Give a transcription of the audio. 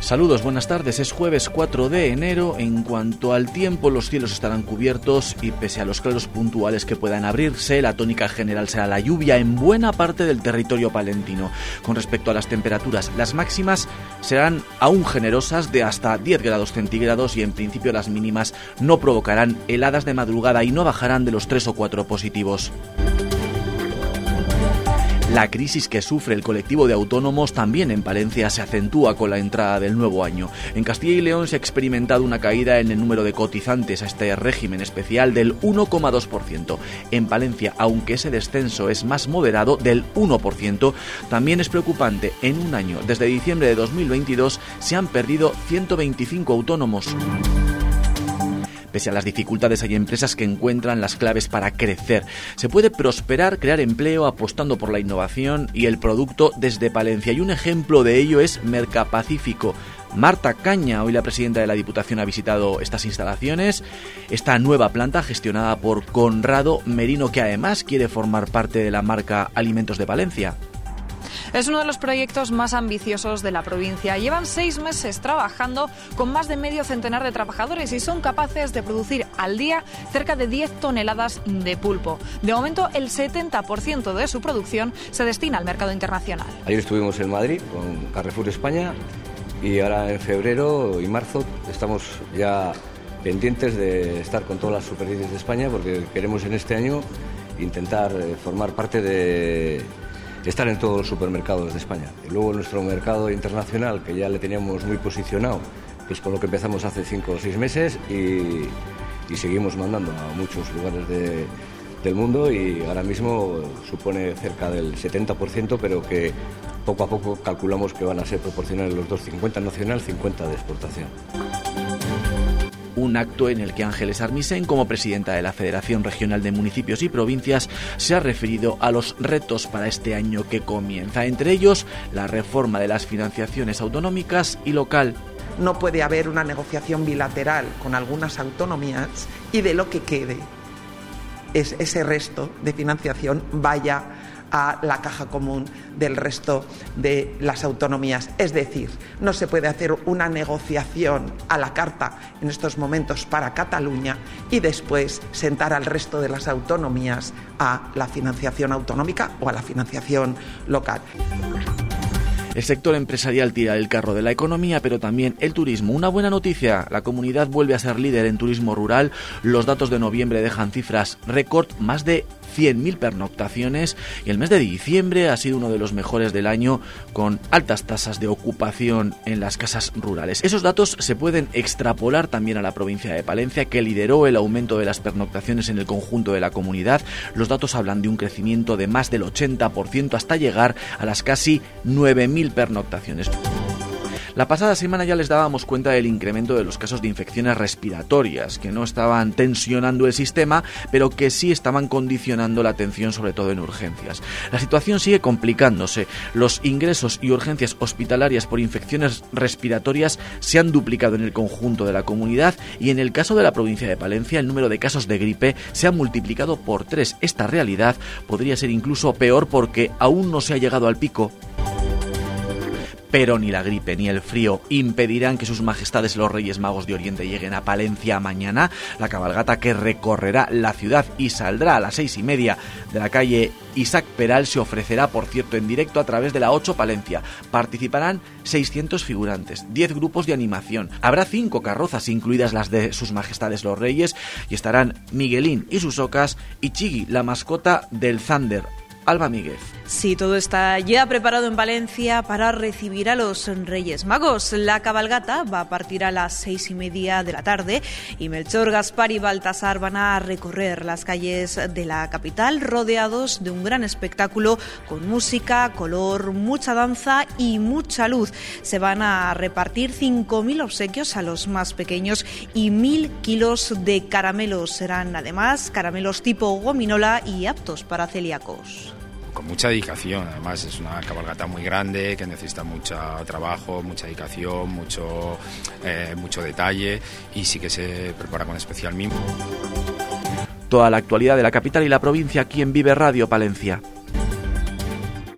Saludos, buenas tardes. Es jueves 4 de enero. En cuanto al tiempo, los cielos estarán cubiertos y pese a los claros puntuales que puedan abrirse, la tónica general será la lluvia en buena parte del territorio palentino. Con respecto a las temperaturas, las máximas serán aún generosas de hasta 10 grados centígrados y en principio las mínimas no provocarán heladas de madrugada y no bajarán de los 3 o 4 positivos. La crisis que sufre el colectivo de autónomos también en Palencia se acentúa con la entrada del nuevo año. En Castilla y León se ha experimentado una caída en el número de cotizantes a este régimen especial del 1,2%. En Palencia, aunque ese descenso es más moderado, del 1%, también es preocupante. En un año, desde diciembre de 2022, se han perdido 125 autónomos. Pese a las dificultades hay empresas que encuentran las claves para crecer. Se puede prosperar, crear empleo apostando por la innovación y el producto desde Palencia. Y un ejemplo de ello es Mercapacífico. Marta Caña, hoy la presidenta de la Diputación, ha visitado estas instalaciones, esta nueva planta gestionada por Conrado Merino, que además quiere formar parte de la marca Alimentos de Palencia. Es uno de los proyectos más ambiciosos de la provincia. Llevan seis meses trabajando con más de medio centenar de trabajadores y son capaces de producir al día cerca de 10 toneladas de pulpo. De momento, el 70% de su producción se destina al mercado internacional. Ayer estuvimos en Madrid con Carrefour España y ahora en febrero y marzo estamos ya pendientes de estar con todas las superficies de España porque queremos en este año intentar eh, formar parte de estar en todos los supermercados de España. Y luego nuestro mercado internacional, que ya le teníamos muy posicionado, que es con lo que empezamos hace cinco o seis meses y, seguimos mandando a muchos lugares del mundo y ahora mismo supone cerca del 70%, pero que poco a poco calculamos que van a ser proporcionales los dos, 50 nacional, 50 de exportación un acto en el que Ángeles Armisen, como presidenta de la Federación Regional de Municipios y Provincias, se ha referido a los retos para este año que comienza, entre ellos la reforma de las financiaciones autonómicas y local. No puede haber una negociación bilateral con algunas autonomías y de lo que quede es ese resto de financiación vaya a la caja común del resto de las autonomías. Es decir, no se puede hacer una negociación a la carta en estos momentos para Cataluña y después sentar al resto de las autonomías a la financiación autonómica o a la financiación local. El sector empresarial tira el carro de la economía, pero también el turismo. Una buena noticia, la comunidad vuelve a ser líder en turismo rural. Los datos de noviembre dejan cifras récord, más de 100.000 pernoctaciones y el mes de diciembre ha sido uno de los mejores del año con altas tasas de ocupación en las casas rurales. Esos datos se pueden extrapolar también a la provincia de Palencia que lideró el aumento de las pernoctaciones en el conjunto de la comunidad. Los datos hablan de un crecimiento de más del 80% hasta llegar a las casi 9.000 pernoctaciones. La pasada semana ya les dábamos cuenta del incremento de los casos de infecciones respiratorias, que no estaban tensionando el sistema, pero que sí estaban condicionando la atención, sobre todo en urgencias. La situación sigue complicándose. Los ingresos y urgencias hospitalarias por infecciones respiratorias se han duplicado en el conjunto de la comunidad y en el caso de la provincia de Palencia el número de casos de gripe se ha multiplicado por tres. Esta realidad podría ser incluso peor porque aún no se ha llegado al pico pero ni la gripe ni el frío impedirán que sus majestades los Reyes Magos de Oriente lleguen a Palencia mañana. La cabalgata que recorrerá la ciudad y saldrá a las seis y media de la calle Isaac Peral se ofrecerá, por cierto, en directo a través de la 8 Palencia. Participarán 600 figurantes, 10 grupos de animación. Habrá 5 carrozas, incluidas las de sus majestades los Reyes, y estarán Miguelín y sus ocas y Chigui, la mascota del Thunder. Alba Míguez. Sí, todo está ya preparado en Valencia para recibir a los Reyes Magos. La cabalgata va a partir a las seis y media de la tarde y Melchor, Gaspar y Baltasar van a recorrer las calles de la capital rodeados de un gran espectáculo con música, color, mucha danza y mucha luz. Se van a repartir 5.000 obsequios a los más pequeños y 1.000 kilos de caramelos. Serán además caramelos tipo gominola y aptos para celíacos con mucha dedicación. Además es una cabalgata muy grande que necesita mucho trabajo, mucha dedicación, mucho, eh, mucho detalle y sí que se prepara con especial mimo. Toda la actualidad de la capital y la provincia aquí en Vive Radio Palencia.